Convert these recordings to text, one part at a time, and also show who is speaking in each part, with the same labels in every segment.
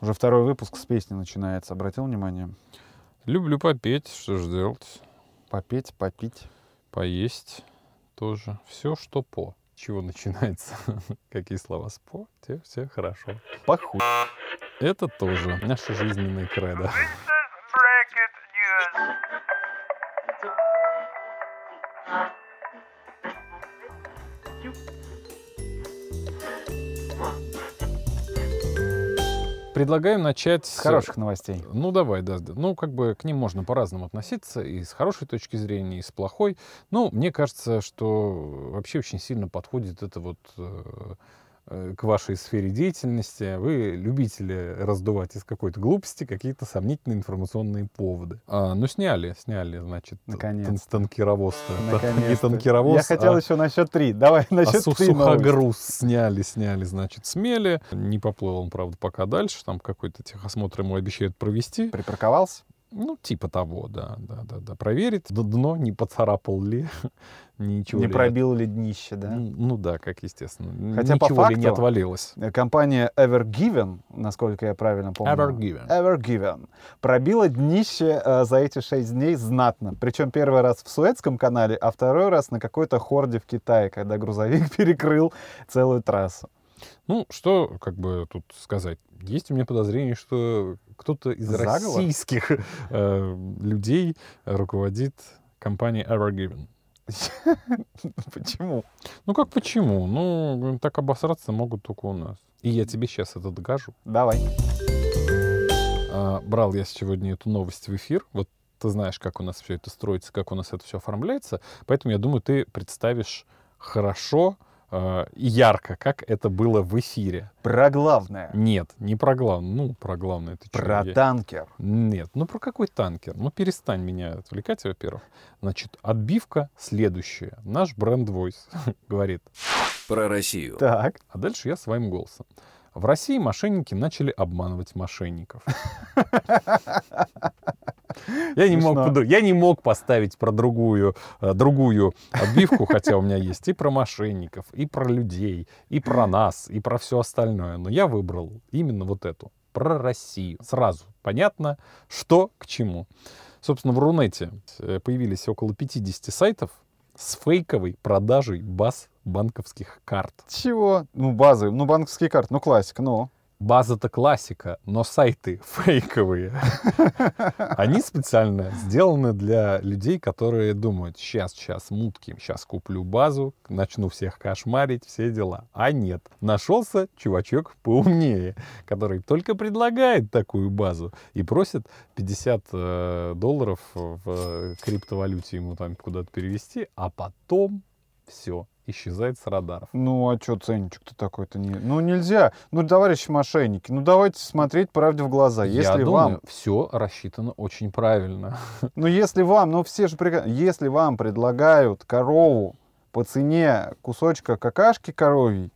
Speaker 1: Уже второй выпуск с песни начинается. Обратил внимание?
Speaker 2: Люблю попеть, что же делать?
Speaker 1: Попеть, попить.
Speaker 2: Поесть тоже. Все, что по. Чего начинается? Какие слова с по, те все хорошо.
Speaker 1: Похуй.
Speaker 2: Это тоже наша жизненная кредо.
Speaker 3: News.
Speaker 2: Предлагаем начать
Speaker 1: С хороших новостей.
Speaker 2: Ну, давай, да. Ну, как бы к ним можно по-разному относиться, и с хорошей точки зрения, и с плохой. Ну, мне кажется, что вообще очень сильно подходит это вот э, э, к вашей сфере деятельности. Вы любители раздувать из какой-то глупости какие-то сомнительные информационные поводы. А, ну, сняли, сняли, значит,
Speaker 1: Наконец-то.
Speaker 2: тан- танкеровоз-то. Не танкеровоз,
Speaker 1: Я хотел
Speaker 2: а-
Speaker 1: еще на счет три. Давай на
Speaker 2: а
Speaker 1: счет три
Speaker 2: сухогруз сняли, сняли, значит, смели. Не поплыл он, правда, пока дальше. Там какой-то техосмотр ему обещают провести.
Speaker 1: Припарковался?
Speaker 2: Ну, типа того, да, да, да, да. Проверить, д- дно не поцарапал ли, ничего
Speaker 1: Не
Speaker 2: ли
Speaker 1: пробил ли днище, да?
Speaker 2: Ну, ну да, как естественно.
Speaker 1: Хотя по
Speaker 2: Ничего ли не
Speaker 1: факту-
Speaker 2: отвалилось.
Speaker 1: Э, Компания Evergiven, насколько я правильно помню.
Speaker 2: Evergiven.
Speaker 1: Evergiven. Пробила днище э, за эти шесть дней знатно. Причем первый раз в Суэцком канале, а второй раз на какой-то хорде в Китае, когда грузовик перекрыл целую трассу.
Speaker 2: Ну, что, как бы тут сказать. Есть у меня подозрение, что кто-то из
Speaker 1: Заговор?
Speaker 2: российских э, людей руководит компанией Evergiven.
Speaker 1: Почему?
Speaker 2: Ну как почему? Ну, так обосраться могут только у нас. И я тебе сейчас это докажу.
Speaker 1: Давай.
Speaker 2: А, брал я сегодня эту новость в эфир. Вот ты знаешь, как у нас все это строится, как у нас это все оформляется. Поэтому я думаю, ты представишь хорошо и ярко, как это было в эфире.
Speaker 1: Про главное.
Speaker 2: Нет, не про главное. Ну, про главное. Ты чё,
Speaker 1: Про
Speaker 2: я-
Speaker 1: танкер.
Speaker 2: Нет, ну про какой танкер? Ну перестань меня отвлекать, во-первых. Значит, отбивка следующая. Наш бренд Voice говорит,
Speaker 4: Про Россию.
Speaker 1: Так.
Speaker 2: А дальше я своим голосом. В России мошенники начали обманывать мошенников. Я не, мог, я не мог поставить про другую, э, другую отбивку, хотя у меня есть и про мошенников, и про людей, и про нас, и про все остальное. Но я выбрал именно вот эту, про Россию. Сразу понятно, что к чему. Собственно, в Рунете э, появились около 50 сайтов с фейковой продажей баз банковских карт.
Speaker 1: Чего? Ну, базы. Ну, банковские карты. Ну, классика. Ну.
Speaker 2: База-то классика, но сайты фейковые. Они специально сделаны для людей, которые думают, сейчас, сейчас, мутки, сейчас куплю базу, начну всех кошмарить, все дела. А нет, нашелся чувачок поумнее, который только предлагает такую базу и просит 50 э, долларов в криптовалюте ему там куда-то перевести, а потом все, исчезает с радаров.
Speaker 1: Ну, а что ценничек-то такой-то не... Ну, нельзя. Ну, товарищи мошенники, ну, давайте смотреть правде в глаза.
Speaker 2: Я
Speaker 1: Если
Speaker 2: думаю,
Speaker 1: вам...
Speaker 2: все рассчитано очень правильно.
Speaker 1: Ну, если вам... Ну, все же прекрасно... Если вам предлагают корову по цене кусочка какашки коровьей,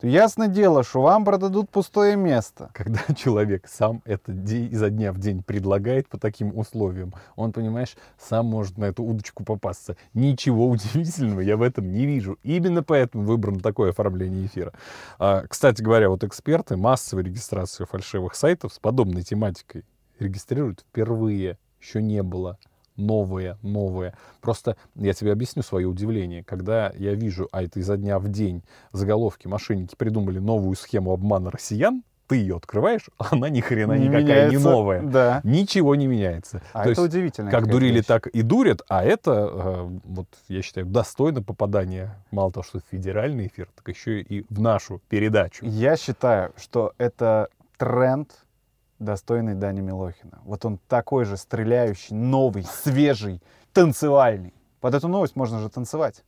Speaker 1: то ясно дело, что вам продадут пустое место.
Speaker 2: Когда человек сам это изо дня в день предлагает по таким условиям, он, понимаешь, сам может на эту удочку попасться. Ничего удивительного я в этом не вижу. Именно поэтому выбрано такое оформление эфира. А, кстати говоря, вот эксперты массовой регистрацию фальшивых сайтов с подобной тематикой регистрируют впервые. Еще не было. Новое, новое. Просто я тебе объясню свое удивление. Когда я вижу, а это изо дня в день, заголовки, мошенники придумали новую схему обмана россиян, ты ее открываешь, она ни хрена
Speaker 1: Не
Speaker 2: никакая не
Speaker 1: меняется.
Speaker 2: новая.
Speaker 1: Да.
Speaker 2: Ничего не меняется.
Speaker 1: А
Speaker 2: То
Speaker 1: это
Speaker 2: есть,
Speaker 1: удивительно.
Speaker 2: как дурили, так и дурят, а это, э, вот я считаю, достойно попадания, мало того, что в федеральный эфир, так еще и в нашу передачу.
Speaker 1: Я считаю, что это тренд, достойный Дани Милохина. Вот он такой же стреляющий, новый, свежий, танцевальный. Под эту новость можно же танцевать.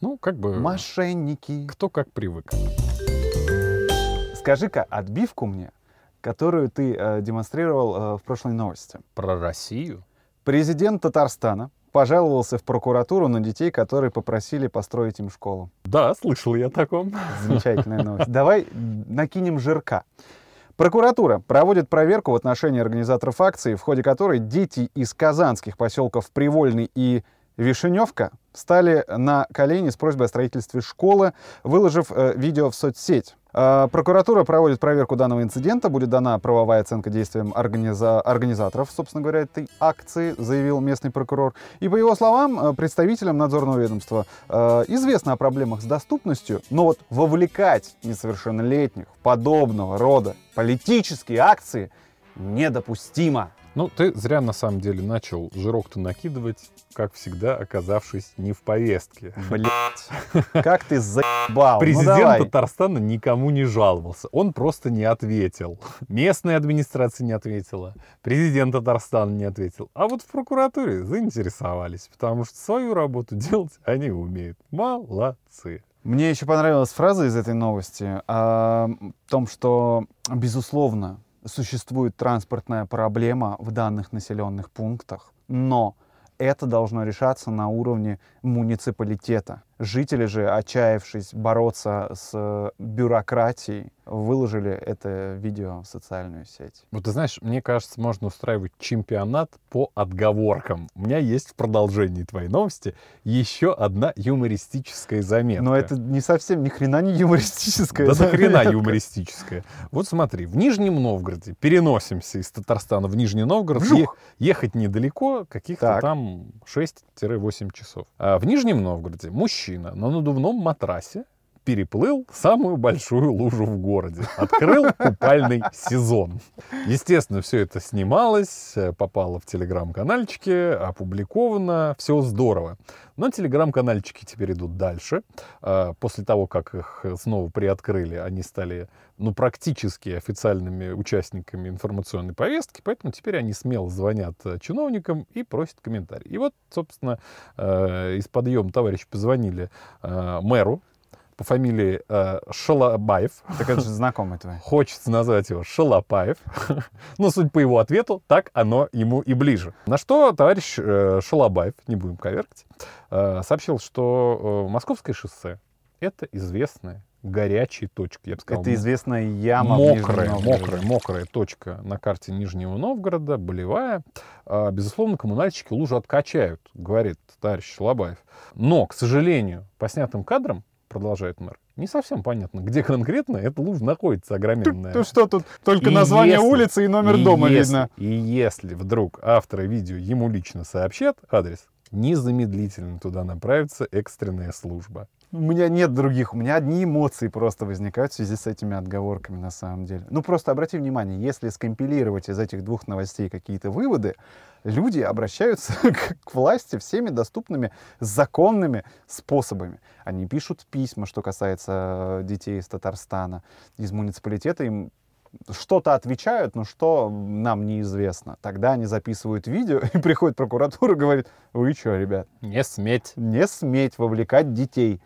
Speaker 2: Ну, как бы,
Speaker 1: Мошенники.
Speaker 2: кто как привык.
Speaker 1: Скажи-ка отбивку мне, которую ты э, демонстрировал э, в прошлой новости.
Speaker 2: Про Россию?
Speaker 1: Президент Татарстана пожаловался в прокуратуру на детей, которые попросили построить им школу.
Speaker 2: Да, слышал я о таком.
Speaker 1: Замечательная новость. Давай накинем жирка. Прокуратура проводит проверку в отношении организаторов акции, в ходе которой дети из казанских поселков Привольный и Вишеневка встали на колени с просьбой о строительстве школы, выложив э, видео в соцсеть. Э, Прокуратура проводит проверку данного инцидента. Будет дана правовая оценка действиям организа- организаторов, собственно говоря, этой акции, заявил местный прокурор. И по его словам, э, представителям надзорного ведомства э, известно о проблемах с доступностью, но вот вовлекать несовершеннолетних подобного рода политические акции недопустимо.
Speaker 2: Ну, ты зря на самом деле начал жирок-то накидывать, как всегда, оказавшись не в повестке.
Speaker 1: Блять, как ты заебал. Ну,
Speaker 2: Президент
Speaker 1: давай.
Speaker 2: Татарстана никому не жаловался. Он просто не ответил. Местная администрация не ответила. Президент Татарстана не ответил. А вот в прокуратуре заинтересовались, потому что свою работу делать они умеют. Молодцы.
Speaker 1: Мне еще понравилась фраза из этой новости о том, что, безусловно, существует транспортная проблема в данных населенных пунктах, но это должно решаться на уровне муниципалитета. Жители же, отчаявшись бороться с э, бюрократией, выложили это видео в социальную сеть.
Speaker 2: Вот ты знаешь, мне кажется, можно устраивать чемпионат по отговоркам. У меня есть в продолжении твоей новости еще одна юмористическая заметка.
Speaker 1: Но это не совсем ни хрена не юмористическое.
Speaker 2: Да до хрена
Speaker 1: заметка.
Speaker 2: юмористическая. Вот смотри, в Нижнем Новгороде, переносимся из Татарстана в Нижний Новгород,
Speaker 1: Вжух!
Speaker 2: ехать недалеко, каких-то
Speaker 1: Так.
Speaker 2: там 6-8 часов. А в Нижнем Новгороде мужчина на надувном матрасе переплыл самую большую лужу в городе. Открыл купальный сезон. Естественно, все это снималось, э, попало в телеграм-канальчики, опубликовано, все здорово. Но телеграм-канальчики теперь идут дальше. А, После того, как их снова приоткрыли, они стали ну, практически официальными участниками информационной повестки, поэтому теперь они смело звонят э, чиновникам и просят комментарий. И вот, собственно, э, из подъема товарищи позвонили мэру по фамилии э, Шалабаев.
Speaker 1: Так это же знакомый твой.
Speaker 2: Хочется назвать его Шалопаев. Но суть по его ответу, так оно ему и ближе. На что товарищ э, Шалобаев, не будем коверкать, э, сообщил, что э, Московское шоссе — это известная горячая точка. Я бы сказал,
Speaker 1: Это известная яма
Speaker 2: мокрая, мокрая, мокрая точка на карте Нижнего Новгорода, болевая. А, безусловно, коммунальщики лужу откачают, говорит товарищ Шалобаев. Но, к сожалению, по снятым кадрам, продолжает мэр, не совсем понятно, где конкретно эта лужа находится огроменная.
Speaker 1: Ну что тут, только
Speaker 2: И
Speaker 1: название
Speaker 2: если-
Speaker 1: улицы и номер
Speaker 2: И
Speaker 1: дома
Speaker 2: если-
Speaker 1: видно.
Speaker 2: И если вдруг авторы видео ему лично сообщат адрес, незамедлительно туда направится экстренная служба.
Speaker 1: У меня нет других, у меня одни эмоции просто возникают в связи с этими отговорками на самом деле. Ну просто обрати внимание, если скомпилировать из этих двух новостей какие-то выводы, люди обращаются к к власти всеми доступными законными способами. Они пишут письма, что касается э, детей из Татарстана, из муниципалитета, им что-то отвечают, но что нам неизвестно. Тогда они записывают видео, и приходит прокуратура и говорит, вы что, ребят,
Speaker 2: Не сметь.
Speaker 1: не сметь вовлекать детей.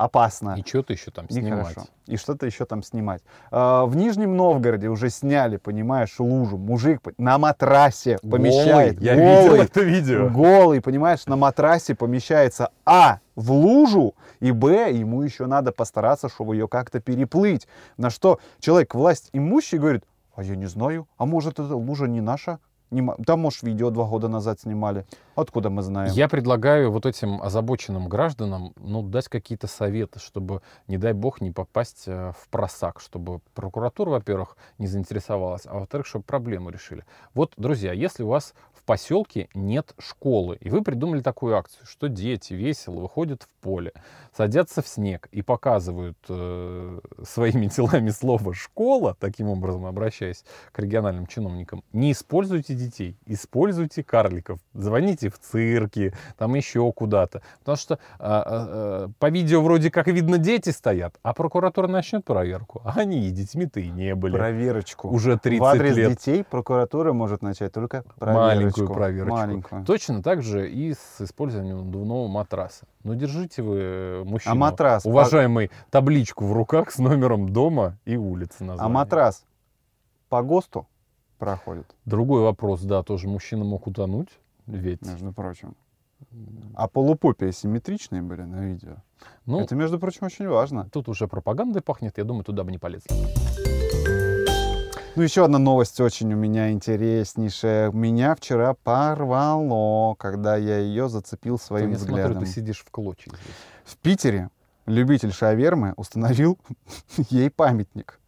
Speaker 1: Опасно.
Speaker 2: И что-то еще там снимать.
Speaker 1: Нехорошо. И что-то еще там снимать. А, в Нижнем Новгороде уже сняли, понимаешь, лужу. Мужик на матрасе помещает.
Speaker 2: Голый. Я видел
Speaker 1: голый,
Speaker 2: это видео.
Speaker 1: голый, понимаешь, на матрасе помещается А в лужу, и Б ему еще надо постараться, чтобы ее как-то переплыть. На что человек власть имущий говорит, а я не знаю, а может эта лужа не наша? Не Там, может, видео два года назад снимали. Откуда мы знаем?
Speaker 2: Я предлагаю вот этим озабоченным гражданам ну, дать какие-то советы, чтобы, не дай бог, не попасть э, в просак, чтобы прокуратура, во-первых, не заинтересовалась, а во-вторых, чтобы проблему решили. Вот, друзья, если у вас в поселке нет школы, и вы придумали такую акцию, что дети весело выходят в поле, садятся в снег и показывают э, своими телами слово «школа», таким образом обращаясь к региональным чиновникам, не используйте детей, используйте карликов, звоните в цирки, там еще куда-то. Потому что а, а, а, по видео вроде как видно дети стоят, а прокуратура начнет проверку. А они и детьми-то и не были.
Speaker 1: Проверочку.
Speaker 2: Уже 30
Speaker 1: в адрес
Speaker 2: лет.
Speaker 1: детей прокуратура может начать только проверочку.
Speaker 2: Маленькую проверочку.
Speaker 1: Маленькую.
Speaker 2: Точно так же и с использованием надувного матраса. Ну, держите вы, э, мужчина,
Speaker 1: А матрас?
Speaker 2: уважаемый, табличку в руках с номером дома и улицы
Speaker 1: А
Speaker 2: названия.
Speaker 1: матрас по ГОСТу проходит,
Speaker 2: Другой вопрос, да, тоже мужчина мог утонуть, ведь.
Speaker 1: между прочим. А полупопия симметричные были на видео.
Speaker 2: Ну,
Speaker 1: Это, между прочим, очень важно.
Speaker 2: тут уже пропагандой пахнет, я думаю, туда бы не полезли.
Speaker 1: Ну, еще одна новость очень у меня интереснейшая. Меня вчера порвало, когда я ее зацепил своим
Speaker 2: я
Speaker 1: взглядом.
Speaker 2: смотрю, ты сидишь в клочьях.
Speaker 1: В Питере любитель шавермы установил ей памятник.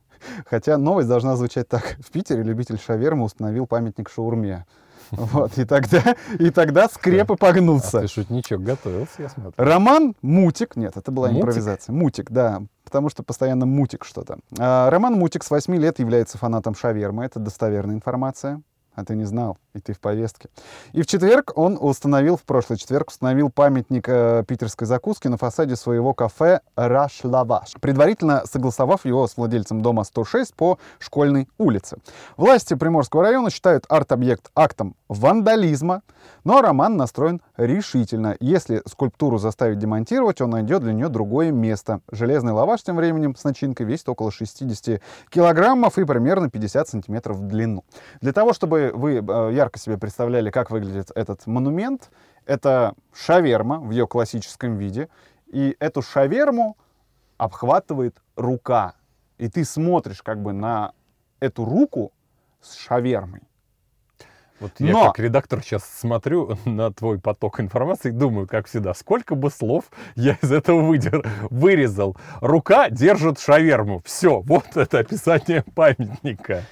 Speaker 1: Хотя новость должна звучать так. В Питере любитель шавермы установил памятник шаурме. Вот, и тогда, и тогда скреп и
Speaker 2: А
Speaker 1: погнулся.
Speaker 2: ты шутничок готовился, я смотрю.
Speaker 1: Роман Мутик, нет, это была
Speaker 2: Мутик?
Speaker 1: импровизация. Мутик, да, потому что постоянно мутик что-то. А, Роман Мутик с 8 лет является фанатом шавермы, это достоверная информация. А ты не знал, и ты в повестке. И в четверг он установил, в прошлый четверг, установил памятник э, питерской закуски на фасаде своего кафе «Раш Лаваш», предварительно согласовав его с владельцем дома 106 по Школьной улице. Власти Приморского района считают арт-объект актом вандализма, но Роман настроен решительно. Если скульптуру заставить демонтировать, он найдет для нее другое место. Железный лаваш тем временем с начинкой весит около 60 килограммов и примерно 50 сантиметров в длину. Для того, чтобы вы э, ярко себе представляли, как выглядит этот монумент, это шаверма в ее классическом виде. И эту шаверму обхватывает рука. И ты смотришь как бы на эту руку с шавермой.
Speaker 2: Вот я
Speaker 1: Но-
Speaker 2: как редактор сейчас смотрю на твой поток информации и думаю, как всегда, сколько бы слов я из этого выдер, вырезал. Рука держит шаверму. Все, вот это описание памятника.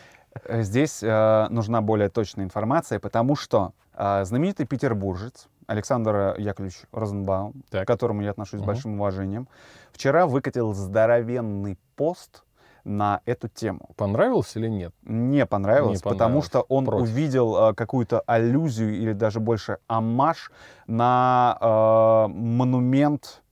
Speaker 1: Э, Здесь э, нужна более точная информация, потому что э, знаменитый петербуржец Александр Яковлевич Розенбаум,
Speaker 2: Так.
Speaker 1: к которому я отношусь с
Speaker 2: Мгм.
Speaker 1: большим уважением, вчера выкатил здоровенный пост на эту тему.
Speaker 2: Понравилось или нет?
Speaker 1: Не понравилось,
Speaker 2: Не
Speaker 1: потому
Speaker 2: понравилось.
Speaker 1: что он
Speaker 2: Против.
Speaker 1: увидел э, какую-то аллюзию или даже больше амаш на э, монумент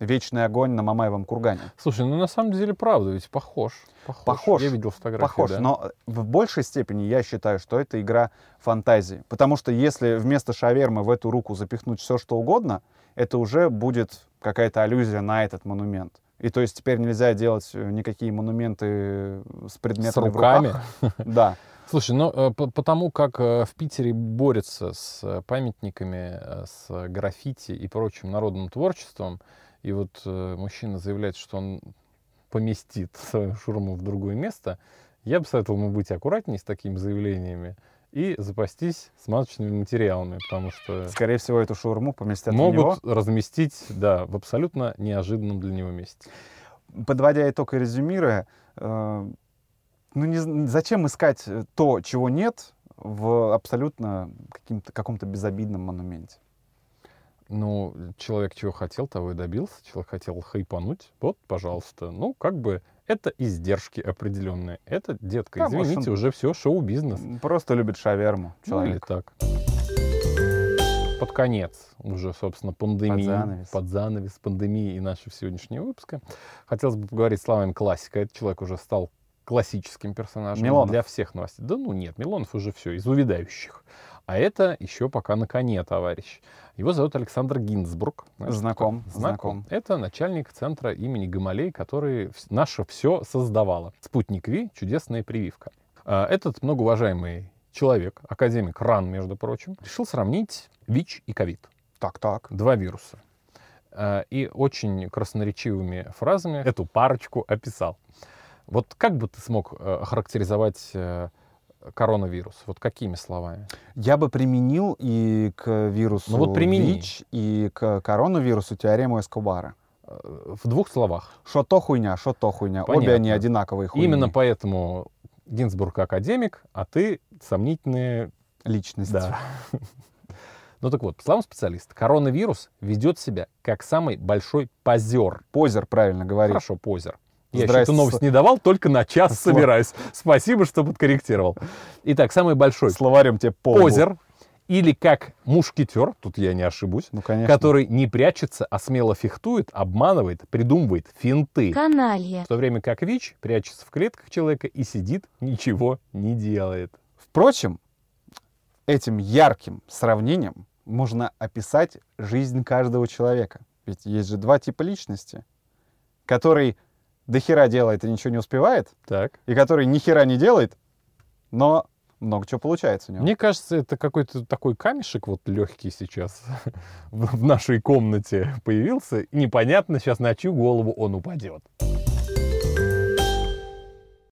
Speaker 1: «Вечный огонь» на Мамаевом кургане.
Speaker 2: Слушай, ну на самом деле правда, ведь похож. Похож.
Speaker 1: Похож.
Speaker 2: Я видел фотографии,
Speaker 1: Похож,
Speaker 2: да.
Speaker 1: но в большей степени я считаю, что это игра фантазии. Потому что если вместо шавермы в эту руку запихнуть все, что угодно, это уже будет какая-то аллюзия на этот монумент. И то есть теперь нельзя делать э, никакие монументы с предметами
Speaker 2: С руками.
Speaker 1: в руках. Да.
Speaker 2: Слушай, ну э, по- потому как э, в Питере борются с э, памятниками, э, с граффити и прочим народным творчеством, и вот э, мужчина заявляет, что он поместит свою шурму в другое место, я бы советовал ему быть аккуратнее с такими заявлениями и запастись смазочными материалами, потому что
Speaker 1: Скорее всего, эту шаурму поместят в него.
Speaker 2: могут разместить, да, в абсолютно неожиданном для него месте.
Speaker 1: Подводя итог и резюмируя, э, ну не зачем искать э, то, чего нет, в абсолютно каком-то безобидном монументе?
Speaker 2: Ну, человек чего хотел, того и добился. Человек хотел хайпануть. Вот, пожалуйста. Ну, как бы это издержки определенные. Это, детка,
Speaker 1: Да, может,
Speaker 2: извините,
Speaker 1: он-
Speaker 2: уже все шоу-бизнес.
Speaker 1: Просто любит шаверму
Speaker 2: Ну, или
Speaker 1: человек.
Speaker 2: так. Под конец уже, собственно, пандемии,
Speaker 1: Под занавес.
Speaker 2: под занавес пандемии и нашего сегодняшнего выпуска. Хотелось бы поговорить словами классика. Этот человек уже стал классическим персонажем
Speaker 1: Милонов.
Speaker 2: для всех новостей. Да ну нет, Милонов уже все, из увядающих. А это еще пока на коне, товарищ. Его зовут Александр Гинзбург. Знаешь,
Speaker 1: Знаком?
Speaker 2: Знаком. Это начальник центра имени Гамалей, который наше все создавала. Спутник Ви, чудесная прививка. А, Этот многоуважаемый человек, академик РАН, между прочим, решил сравнить ВИЧ и ковид.
Speaker 1: Так-так.
Speaker 2: Два вируса. А, И очень красноречивыми фразами эту парочку описал. Вот как бы ты смог э, охарактеризовать э, коронавирус? Вот какими словами?
Speaker 1: Я бы применил и к вирусу
Speaker 2: Ну вот примени.
Speaker 1: ВИЧ, и к коронавирусу теорему Эскобара.
Speaker 2: В двух словах.
Speaker 1: Что то хуйня, что то хуйня. Обе
Speaker 2: Понятно.
Speaker 1: они одинаковые хуйни.
Speaker 2: Именно поэтому Гинзбург академик, а ты сомнительные...
Speaker 1: Личность.
Speaker 2: Да. Ну так вот, по словам специалиста, коронавирус ведет себя как самый большой позер.
Speaker 1: Позер правильно говорит.
Speaker 2: Хорошо, позер. Я еще
Speaker 1: Здрасте.
Speaker 2: эту новость не давал, только на час
Speaker 1: Сло-
Speaker 2: собираюсь. Спасибо, что подкорректировал. Итак, самый большой
Speaker 1: Словарем тебе по лбу.
Speaker 2: позер, или как мушкетер, тут я не ошибусь,
Speaker 1: Ну, конечно.
Speaker 2: который не прячется, а смело фехтует, обманывает, придумывает финты.
Speaker 4: Каналья.
Speaker 2: В то время как ВИЧ прячется в клетках человека и сидит, ничего не делает.
Speaker 1: Впрочем, этим ярким сравнением можно описать жизнь каждого человека. Ведь есть же два типа личности. Который до хера делает и ничего не успевает,
Speaker 2: Так.
Speaker 1: и который ни хера не делает, но много чего получается у него.
Speaker 2: Мне кажется, это какой-то такой камешек вот легкий сейчас в нашей комнате появился. Непонятно сейчас на чью голову он упадет.